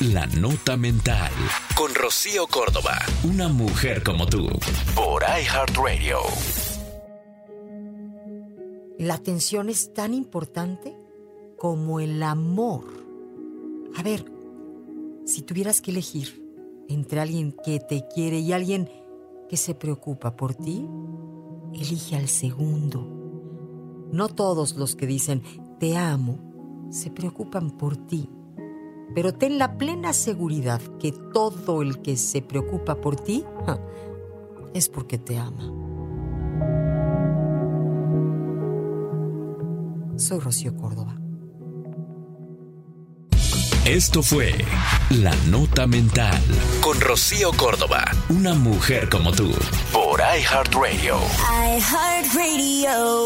La Nota Mental. Con Rocío Córdoba. Una mujer como tú. Por iHeartRadio. La atención es tan importante como el amor. A ver, si tuvieras que elegir entre alguien que te quiere y alguien que se preocupa por ti, elige al segundo. No todos los que dicen te amo se preocupan por ti, pero ten la plena seguridad que todo el que se preocupa por ti es porque te ama. Soy Rocío Córdoba. Esto fue La Nota Mental con Rocío Córdoba, una mujer como tú, por iHeartRadio. iHeartRadio.